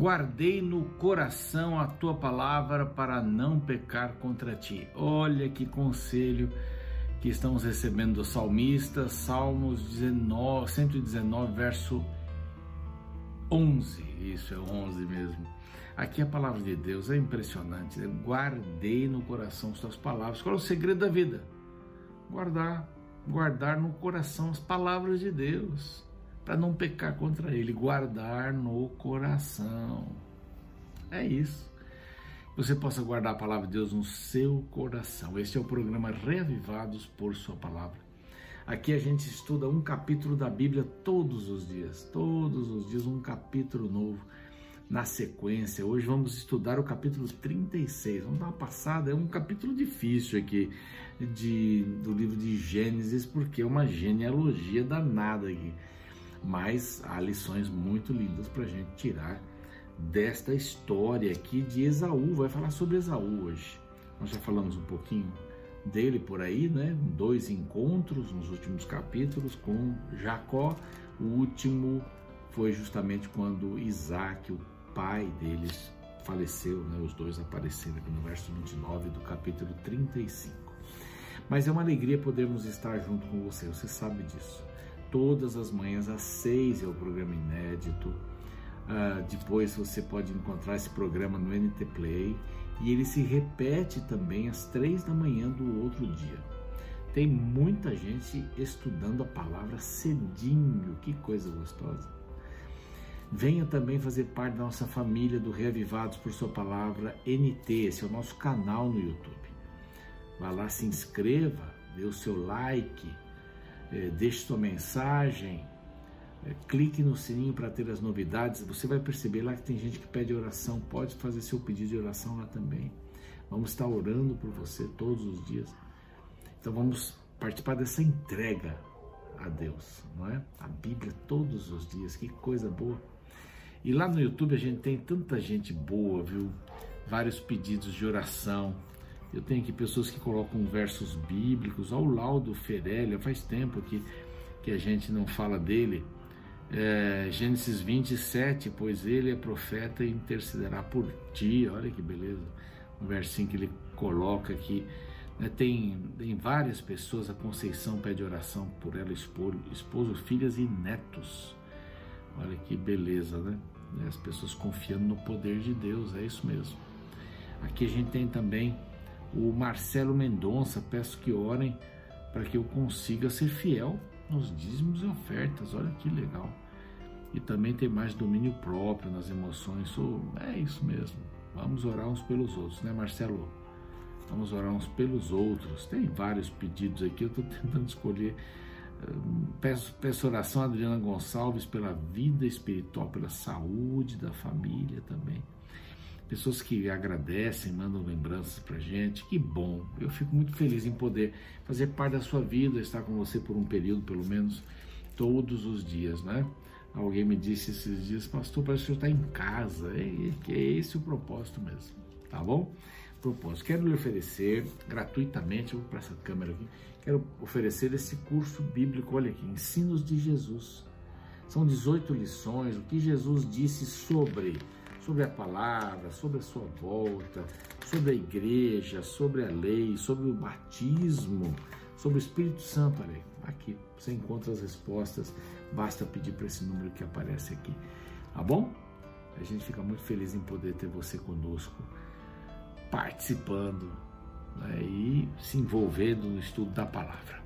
Guardei no coração a tua palavra para não pecar contra ti. Olha que conselho que estamos recebendo do salmista, Salmos 19, 119, verso 11. Isso é 11 mesmo. Aqui a palavra de Deus é impressionante. Guardei no coração as tuas palavras. Qual é o segredo da vida? Guardar, guardar no coração as palavras de Deus para não pecar contra ele, guardar no coração. É isso. Você possa guardar a palavra de Deus no seu coração. Este é o programa Reavivados por Sua Palavra. Aqui a gente estuda um capítulo da Bíblia todos os dias, todos os dias um capítulo novo na sequência. Hoje vamos estudar o capítulo 36. Vamos dar uma passada, é um capítulo difícil aqui de, do livro de Gênesis, porque é uma genealogia danada aqui mas há lições muito lindas para a gente tirar desta história aqui de Esaú. Vai falar sobre Esaú hoje. Nós já falamos um pouquinho dele por aí, né? Dois encontros nos últimos capítulos com Jacó. O último foi justamente quando Isaac, o pai deles, faleceu, né? Os dois apareceram aqui no verso 29 do capítulo 35. Mas é uma alegria podermos estar junto com você, você sabe disso todas as manhãs às seis é o programa inédito. Uh, depois você pode encontrar esse programa no NT Play e ele se repete também às três da manhã do outro dia. Tem muita gente estudando a palavra cedinho, que coisa gostosa. Venha também fazer parte da nossa família do Reavivados por Sua Palavra NT, esse é o nosso canal no YouTube. Vá lá, se inscreva, dê o seu like deixe sua mensagem, é, clique no sininho para ter as novidades. Você vai perceber lá que tem gente que pede oração, pode fazer seu pedido de oração lá também. Vamos estar orando por você todos os dias. Então vamos participar dessa entrega a Deus, não é? A Bíblia todos os dias, que coisa boa. E lá no YouTube a gente tem tanta gente boa, viu? Vários pedidos de oração. Eu tenho aqui pessoas que colocam versos bíblicos, ao Laudo Ferélia, faz tempo que, que a gente não fala dele. É, Gênesis 27, pois ele é profeta e intercederá por ti. Olha que beleza, um versinho que ele coloca aqui. Né, tem, tem várias pessoas, a Conceição pede oração por ela, esposo, esposo, filhas e netos. Olha que beleza, né? As pessoas confiando no poder de Deus, é isso mesmo. Aqui a gente tem também o Marcelo Mendonça, peço que orem para que eu consiga ser fiel nos dízimos e ofertas. Olha que legal. E também ter mais domínio próprio nas emoções. É isso mesmo. Vamos orar uns pelos outros, né, Marcelo? Vamos orar uns pelos outros. Tem vários pedidos aqui, eu estou tentando escolher. Peço, peço oração a Adriana Gonçalves pela vida espiritual, pela saúde da família também pessoas que agradecem, mandam lembranças para gente. Que bom! Eu fico muito feliz em poder fazer parte da sua vida, estar com você por um período, pelo menos todos os dias, né? Alguém me disse esses dias, pastor, parece que o senhor está em casa. É, é esse o propósito mesmo, tá bom? Propósito. Quero lhe oferecer gratuitamente, vou para essa câmera aqui, quero oferecer esse curso bíblico, olha aqui, Ensinos de Jesus. São 18 lições, o que Jesus disse sobre sobre a palavra, sobre a sua volta, sobre a igreja, sobre a lei, sobre o batismo, sobre o Espírito Santo. Olha, aqui você encontra as respostas, basta pedir para esse número que aparece aqui, tá bom? A gente fica muito feliz em poder ter você conosco, participando né, e se envolvendo no estudo da palavra.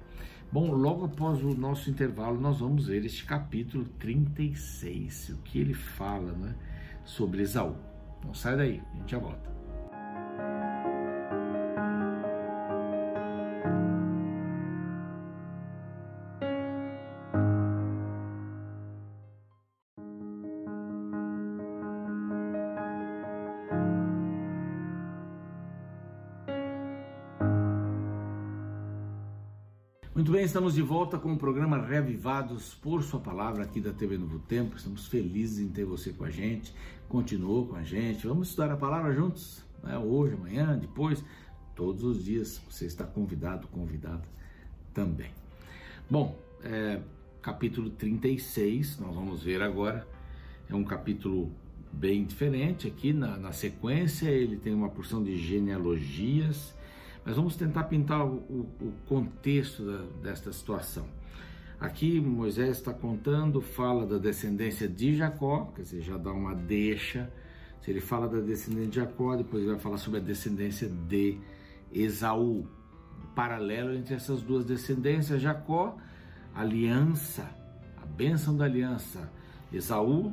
Bom, logo após o nosso intervalo, nós vamos ver este capítulo 36, o que ele fala, né? Sobre Esaú. Não sai daí, a gente já volta. Estamos de volta com o programa Revivados por Sua Palavra aqui da TV Novo Tempo. Estamos felizes em ter você com a gente. Continuou com a gente. Vamos estudar a palavra juntos? Né? Hoje, amanhã, depois, todos os dias. Você está convidado, convidada também. Bom, é, capítulo 36, nós vamos ver agora. É um capítulo bem diferente aqui na, na sequência, ele tem uma porção de genealogias, mas vamos tentar pintar o, o, contexto da, desta situação. Aqui Moisés está contando, fala da descendência de Jacó, quer dizer, já dá uma deixa. Se ele fala da descendência de Jacó, depois ele vai falar sobre a descendência de Esaú. Paralelo entre essas duas descendências, Jacó, aliança, a bênção da aliança. Esaú,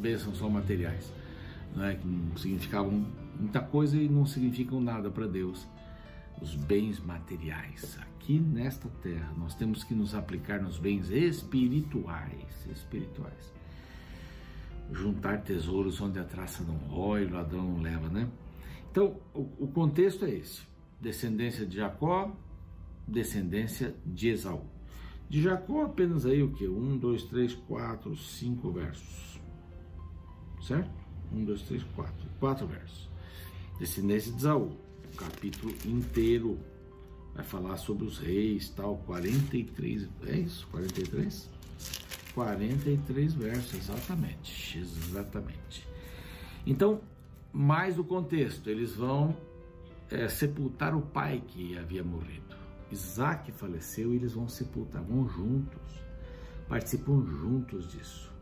bênçãos são materiais, não é? que não significavam muita coisa e não significam nada para Deus. Os bens materiais. Aqui nesta terra, nós temos que nos aplicar nos bens espirituais, espirituais. Juntar tesouros onde a traça não rói, o ladrão não leva, né? Então, o contexto é esse: descendência de Jacó, descendência de Esaú. De Jacó, apenas aí o que? Um, dois, três, quatro, cinco versos. Certo? Um, dois, três, quatro. Quatro versos. Descendência de Esaú. O capítulo inteiro vai falar sobre os reis, tal. 43. É isso? 43? 43 versos, exatamente. Exatamente. Então, mais o contexto, eles vão é, sepultar o pai que havia morrido. Isaac faleceu e eles vão sepultar, vão juntos, participam juntos disso.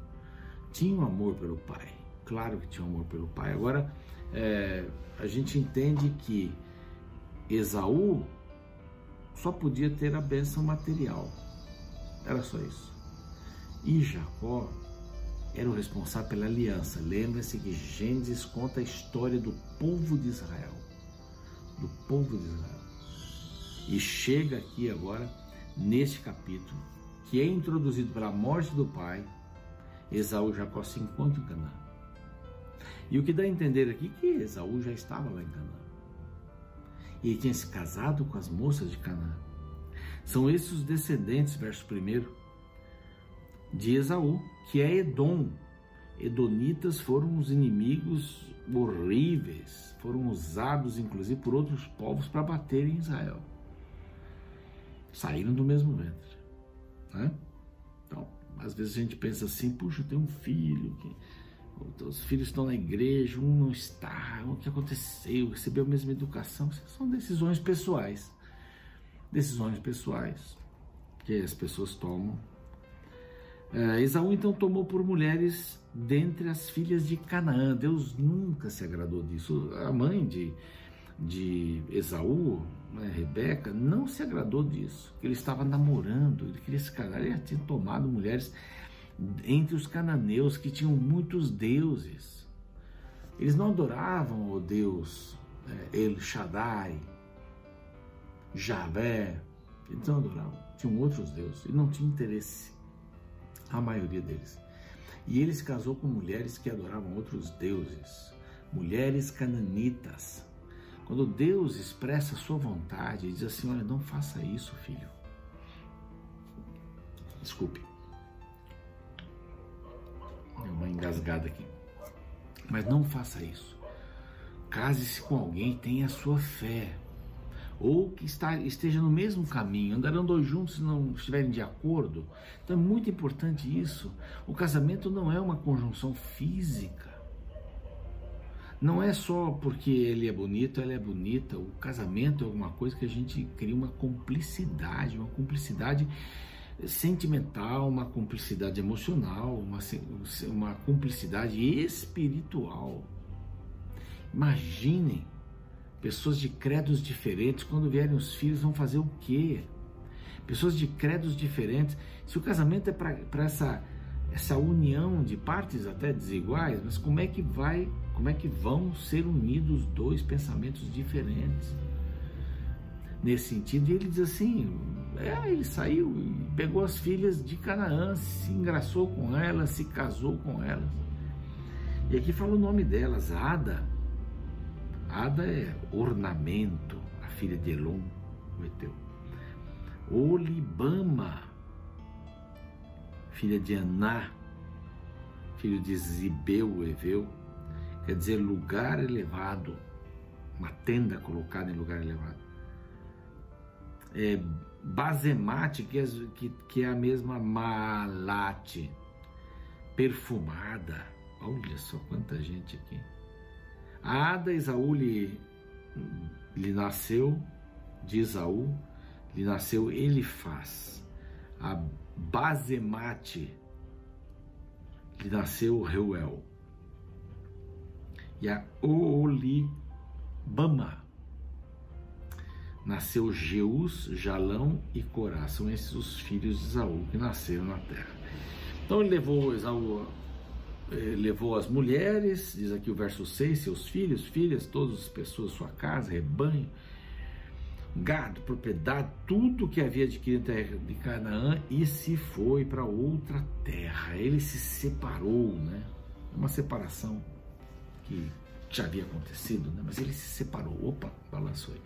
Tinham amor pelo pai, claro que tinham amor pelo pai. Agora, é, a gente entende que Esaú só podia ter a bênção material, era só isso. E Jacó era o responsável pela aliança. Lembre-se que Gênesis conta a história do povo de Israel. Do povo de Israel. E chega aqui agora, neste capítulo, que é introduzido pela morte do pai, Esaú e Jacó se encontram em Canaã. E o que dá a entender aqui é que Esaú já estava lá em Canaã. E ele tinha se casado com as moças de Canaã. São esses os descendentes, verso 1, de Esaú, que é Edom. Edonitas foram os inimigos horríveis, foram usados inclusive por outros povos para bater em Israel saíram do mesmo ventre. Né? Então, às vezes a gente pensa assim, puxa, tenho um filho, que, os filhos estão na igreja, um não está, o que aconteceu, recebeu a mesma educação, são decisões pessoais. Decisões pessoais que as pessoas tomam. É, Esaú então tomou por mulheres dentre as filhas de Canaã. Deus nunca se agradou disso. A mãe de, de Esaú, né, Rebeca, não se agradou disso. Ele estava namorando, ele queria se casar, ele tinha tomado mulheres entre os cananeus que tinham muitos deuses. Eles não adoravam o Deus é, El Shaddai, Javé, eles não adoravam, tinham outros deuses e não tinha interesse, a maioria deles. E ele se casou com mulheres que adoravam outros deuses, mulheres cananitas. Quando Deus expressa a sua vontade e diz assim: Olha, não faça isso, filho. Desculpe. Engasgada aqui. Mas não faça isso. Case-se com alguém e tenha a sua fé. Ou que está, esteja no mesmo caminho, andarão dois juntos se não estiverem de acordo. Então é muito importante isso. O casamento não é uma conjunção física. Não é só porque ele é bonito, ela é bonita. O casamento é alguma coisa que a gente cria uma cumplicidade, uma cumplicidade sentimental, uma cumplicidade emocional, uma, uma cumplicidade espiritual. Imaginem pessoas de credos diferentes, quando vierem os filhos, vão fazer o quê? Pessoas de credos diferentes. Se o casamento é para essa, essa união de partes até desiguais, mas como é que vai como é que vão ser unidos dois pensamentos diferentes? Nesse sentido, ele diz assim: é, ele saiu e pegou as filhas de Canaã, se engraçou com elas, se casou com elas. E aqui fala o nome delas, Ada. Ada é ornamento, a filha de Elon, o Eteu. Olibama, filha de Aná, filho de Zibeu, Eveu quer dizer lugar elevado, uma tenda colocada em lugar elevado. É, basemate, que é, que, que é a mesma malate, perfumada. Olha só quanta gente aqui. A Ada Esaú lhe, lhe nasceu, de Esaú, lhe nasceu Elifaz. A Bazemate lhe nasceu Reuel. E a Oolibama nasceu Jeus, Jalão e Corá. São esses os filhos de Esaú que nasceram na terra. Então ele levou Esaú, eh, levou as mulheres, diz aqui o verso 6, seus filhos, filhas, todas as pessoas, sua casa, rebanho, gado, propriedade, tudo que havia adquirido em terra de Canaã e se foi para outra terra. Ele se separou, né? Uma separação que já havia acontecido, né? mas ele se separou. Opa, balançou aí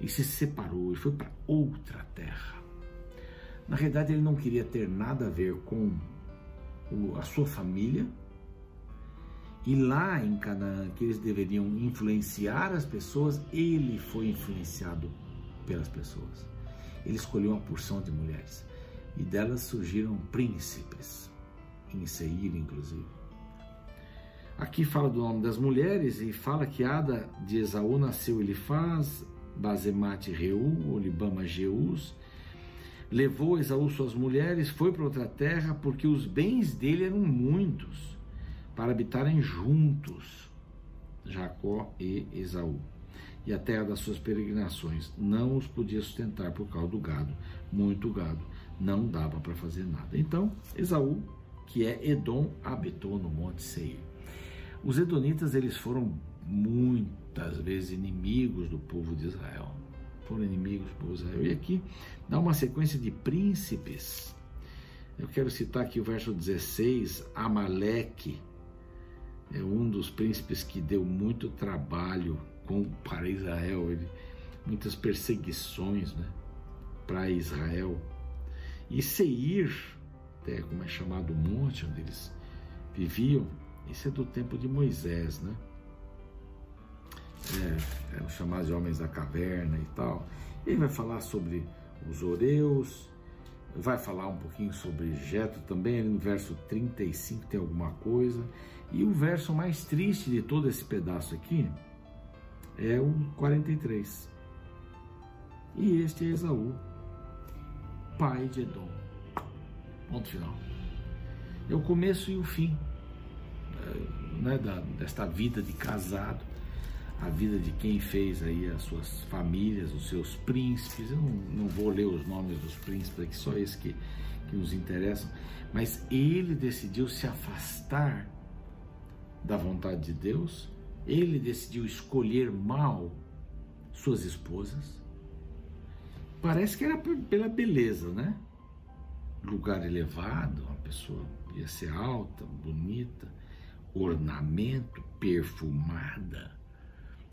e se separou e foi para outra terra. Na realidade, ele não queria ter nada a ver com a sua família. E lá em Canaã, que eles deveriam influenciar as pessoas, ele foi influenciado pelas pessoas. Ele escolheu uma porção de mulheres e delas surgiram príncipes, em Seir, inclusive. Aqui fala do nome das mulheres e fala que Ada de Esaú nasceu Elifaz, Bazemate Reu, Olibama Jeus, levou Esaú suas mulheres, foi para outra terra, porque os bens dele eram muitos, para habitarem juntos, Jacó e Esaú. E a terra das suas peregrinações não os podia sustentar por causa do gado, muito gado, não dava para fazer nada. Então, Esaú, que é Edom, habitou no Monte Seir. Os edonitas eles foram muitas vezes inimigos do povo de Israel. Foram inimigos do povo de Israel. E aqui dá uma sequência de príncipes. Eu quero citar aqui o verso 16, Amaleque, é um dos príncipes que deu muito trabalho com, para Israel, ele, muitas perseguições né, para Israel. E Seir, até como é chamado o monte onde eles viviam, isso é do tempo de Moisés, né? É, é, os chamados de homens da caverna e tal. Ele vai falar sobre os Oreus, vai falar um pouquinho sobre Jetro também, ali no verso 35 tem alguma coisa. E o verso mais triste de todo esse pedaço aqui é o 43. E este é Esaú, pai de Edom. Ponto final. É o começo e o fim né, da, desta vida de casado a vida de quem fez aí as suas famílias, os seus príncipes. Eu não, não vou ler os nomes dos príncipes aqui, só esses que, que nos interessam. Mas ele decidiu se afastar da vontade de Deus, ele decidiu escolher mal suas esposas. Parece que era pela beleza, né? Lugar elevado, uma pessoa ia ser alta, bonita, ornamento, perfumada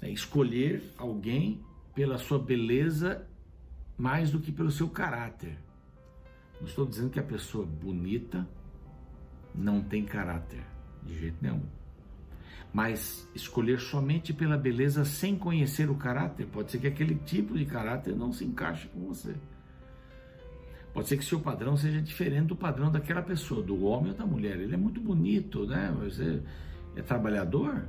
é escolher alguém pela sua beleza mais do que pelo seu caráter. Não estou dizendo que a pessoa bonita não tem caráter, de jeito nenhum. Mas escolher somente pela beleza sem conhecer o caráter, pode ser que aquele tipo de caráter não se encaixe com você. Pode ser que seu padrão seja diferente do padrão daquela pessoa, do homem ou da mulher. Ele é muito bonito, né? Você é trabalhador,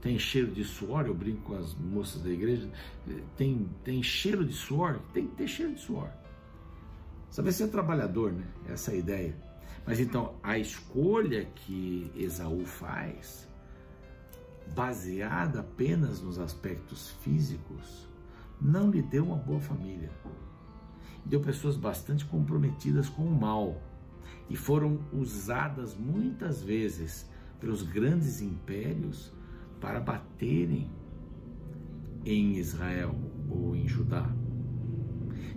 tem cheiro de suor, eu brinco com as moças da igreja, tem, tem cheiro de suor, tem que ter cheiro de suor. Saber ser trabalhador, né? Essa é a ideia. Mas então, a escolha que Esaú faz, baseada apenas nos aspectos físicos, não lhe deu uma boa família. Deu pessoas bastante comprometidas com o mal e foram usadas muitas vezes pelos grandes impérios para baterem em Israel ou em Judá.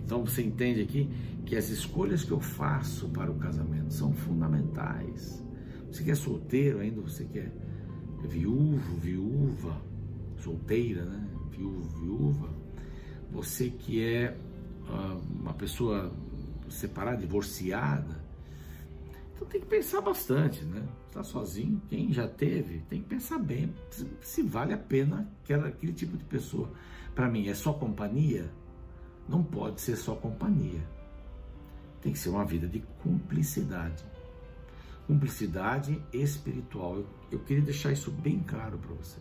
Então você entende aqui que as escolhas que eu faço para o casamento são fundamentais. Você que é solteiro ainda, você que é viúvo, viúva, solteira, né? Viúvo, viúva. Você que é uh, uma pessoa separada, divorciada, então tem que pensar bastante, né? Está sozinho, quem já teve, tem que pensar bem se, vale a pena aquela, aquele tipo de pessoa. Para mim, é só companhia? Não pode ser só companhia. Tem que ser uma vida de cumplicidade. Cumplicidade espiritual. Eu, eu queria deixar isso bem claro para você.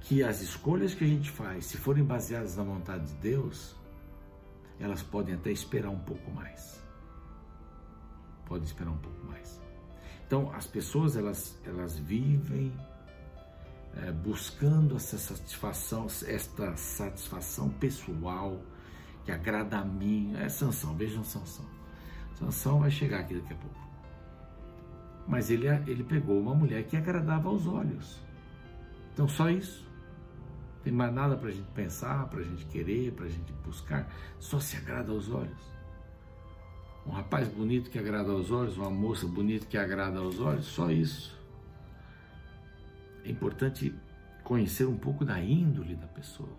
Que as escolhas que a gente faz, se forem baseadas na vontade de Deus, elas podem até esperar um pouco mais. Podem esperar um pouco mais. Então, as pessoas elas, elas vivem é, buscando essa satisfação, esta satisfação pessoal que agrada a mim. É Sansão, vejam Sansão. Sansão vai chegar aqui daqui a pouco. Mas ele, ele pegou uma mulher que agradava aos olhos. Então, só isso. Não tem mais nada para a gente pensar, para a gente querer, para a gente buscar. Só se agrada aos olhos. Um rapaz bonito que agrada aos olhos, uma moça bonita que agrada aos olhos, só isso. É importante conhecer um pouco da índole da pessoa.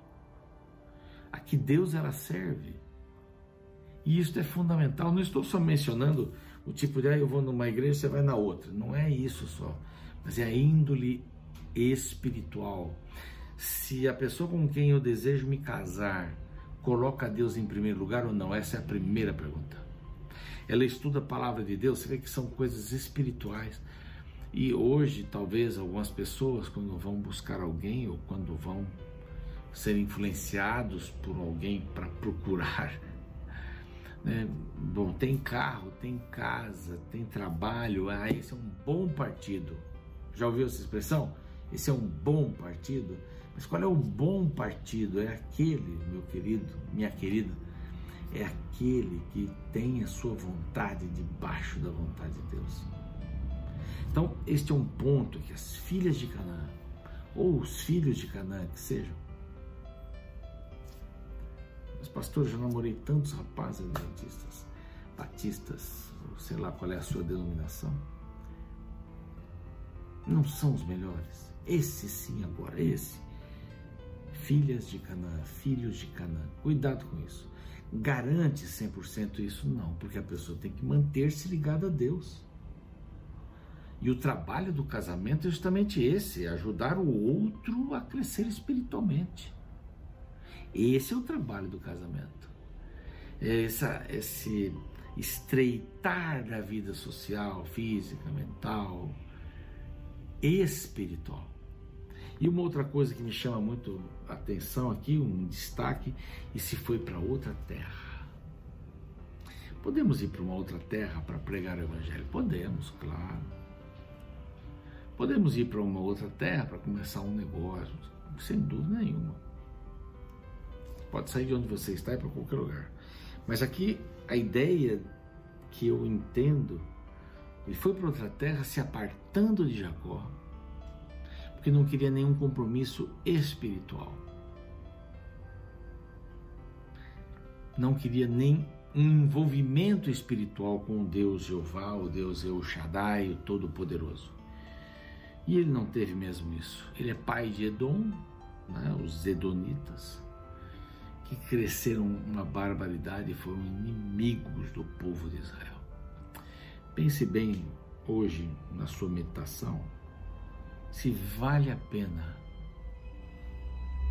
A que Deus ela serve. E isso é fundamental. Não estou só mencionando o tipo de, ah, eu vou numa igreja, você vai na outra. Não é isso só. Mas é a índole espiritual. Se a pessoa com quem eu desejo me casar coloca Deus em primeiro lugar ou não? Essa é a primeira pergunta. Ela estuda a palavra de Deus, você vê que são coisas espirituais. E hoje, talvez algumas pessoas, quando vão buscar alguém ou quando vão ser influenciados por alguém para procurar, né? bom, tem carro, tem casa, tem trabalho, ah, esse é um bom partido. Já ouviu essa expressão? Esse é um bom partido. Mas qual é o bom partido? É aquele, meu querido, minha querida, é aquele que tem a sua vontade debaixo da vontade de Deus. Então, este é um ponto que as filhas de Canaã, ou os filhos de Canaã que sejam, mas pastor, eu já namorei tantos rapazes adventistas, batistas, sei lá qual é a sua denominação. Não são os melhores. Esse sim agora, esse. Filhas de Canaã, filhos de Canaã. Cuidado com isso. Garante 100% isso? Não, porque a pessoa tem que manter-se ligada a Deus. E o trabalho do casamento é justamente esse: é ajudar o outro a crescer espiritualmente. Esse é o trabalho do casamento. É essa, esse estreitar da vida social, física, mental, espiritual. E uma outra coisa que me chama muito a atenção aqui, um destaque, e se foi para outra terra. Podemos ir para uma outra terra para pregar o evangelho? Podemos, claro. Podemos ir para uma outra terra para começar um negócio, sem dúvida nenhuma. Pode sair de onde você está e para qualquer lugar. Mas aqui a ideia que eu entendo, ele foi para outra terra se apartando de Jacó, porque não queria nenhum compromisso espiritual. Não queria nem um envolvimento espiritual com o Deus Jeová, o Deus El Shaddai, o Todo-Poderoso. E ele não teve mesmo isso. Ele é pai de Edom, né, os Edonitas, que cresceram uma barbaridade e foram inimigos do povo de Israel. Pense bem hoje na sua meditação se vale a pena,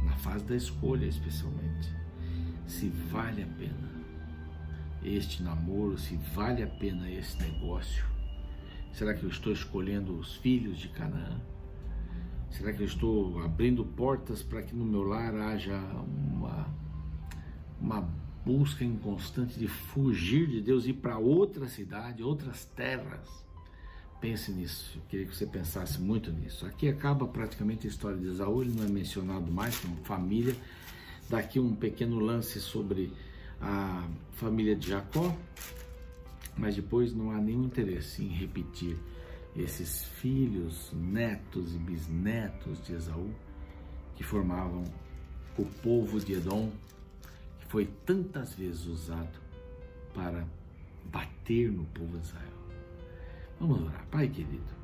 na fase da escolha especialmente, se vale a pena este namoro, se vale a pena esse negócio Será que eu estou escolhendo os filhos de Canaã? Será que eu estou abrindo portas para que no meu lar haja uma, uma busca inconstante de fugir de Deus, ir para outra cidade, outras terras? Pense nisso, eu queria que você pensasse muito nisso. Aqui acaba praticamente a história de Esaú, ele não é mencionado mais como família. Daqui um pequeno lance sobre a família de Jacó, mas depois não há nenhum interesse em repetir esses filhos, netos e bisnetos de Esaú que formavam o povo de Edom, que foi tantas vezes usado para bater no povo de Israel. Vamos orar, Pai querido.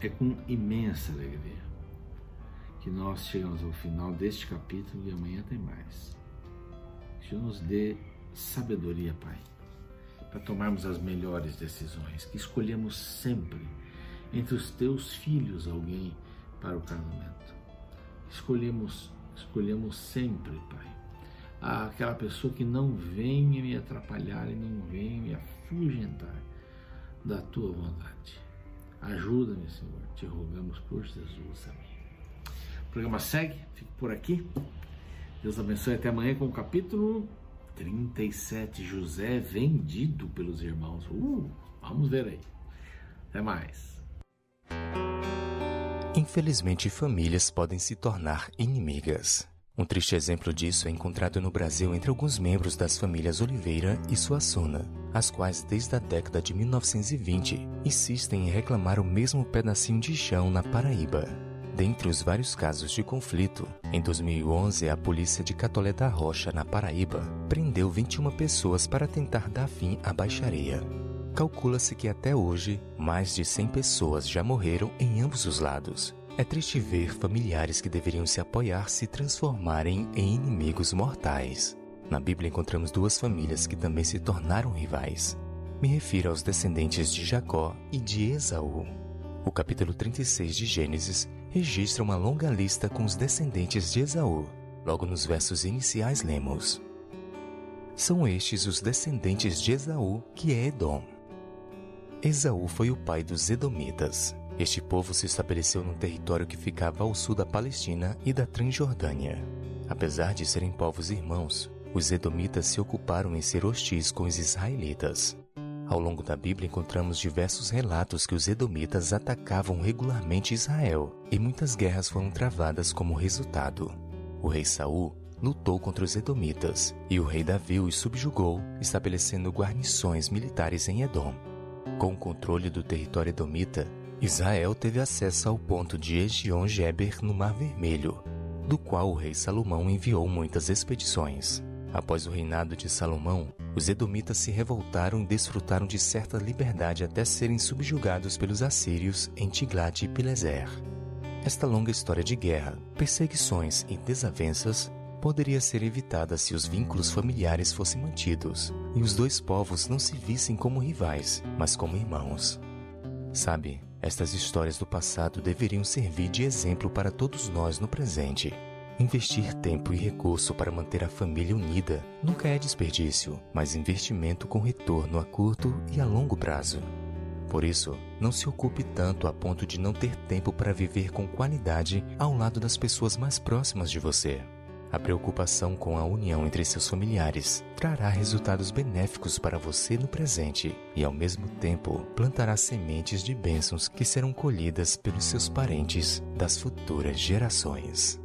É com imensa alegria que nós chegamos ao final deste capítulo e amanhã tem mais. Que o Senhor nos dê sabedoria, Pai para tomarmos as melhores decisões, que escolhemos sempre entre os teus filhos alguém para o casamento. Escolhemos, escolhemos sempre, Pai, aquela pessoa que não venha me atrapalhar e não venha me afugentar da tua vontade. Ajuda-me, Senhor, te rogamos por Jesus. Amém. O programa segue, fico por aqui. Deus abençoe até amanhã com o capítulo 37. José vendido pelos irmãos. Uh, vamos ver aí. Até mais. Infelizmente, famílias podem se tornar inimigas. Um triste exemplo disso é encontrado no Brasil entre alguns membros das famílias Oliveira e Suassuna, as quais desde a década de 1920 insistem em reclamar o mesmo pedacinho de chão na Paraíba. Dentre os vários casos de conflito, em 2011 a polícia de Catolé da Rocha, na Paraíba, prendeu 21 pessoas para tentar dar fim à baixaria. Calcula-se que até hoje, mais de 100 pessoas já morreram em ambos os lados. É triste ver familiares que deveriam se apoiar se transformarem em inimigos mortais. Na Bíblia encontramos duas famílias que também se tornaram rivais. Me refiro aos descendentes de Jacó e de Esaú. O capítulo 36 de Gênesis registra uma longa lista com os descendentes de Esaú. Logo nos versos iniciais lemos: São estes os descendentes de Esaú, que é Edom. Esaú foi o pai dos Edomitas. Este povo se estabeleceu num território que ficava ao sul da Palestina e da Transjordânia. Apesar de serem povos irmãos, os Edomitas se ocuparam em ser hostis com os israelitas. Ao longo da Bíblia encontramos diversos relatos que os Edomitas atacavam regularmente Israel e muitas guerras foram travadas como resultado. O rei Saul lutou contra os Edomitas e o rei Davi os subjugou, estabelecendo guarnições militares em Edom. Com o controle do território edomita, Israel teve acesso ao ponto de Egion-Geber no Mar Vermelho, do qual o rei Salomão enviou muitas expedições. Após o reinado de Salomão, os edomitas se revoltaram e desfrutaram de certa liberdade até serem subjugados pelos assírios em Tiglat-Pileser. Esta longa história de guerra, perseguições e desavenças poderia ser evitada se os vínculos familiares fossem mantidos e os dois povos não se vissem como rivais, mas como irmãos. Sabe, estas histórias do passado deveriam servir de exemplo para todos nós no presente. Investir tempo e recurso para manter a família unida nunca é desperdício, mas investimento com retorno a curto e a longo prazo. Por isso, não se ocupe tanto a ponto de não ter tempo para viver com qualidade ao lado das pessoas mais próximas de você. A preocupação com a união entre seus familiares trará resultados benéficos para você no presente e, ao mesmo tempo, plantará sementes de bênçãos que serão colhidas pelos seus parentes das futuras gerações.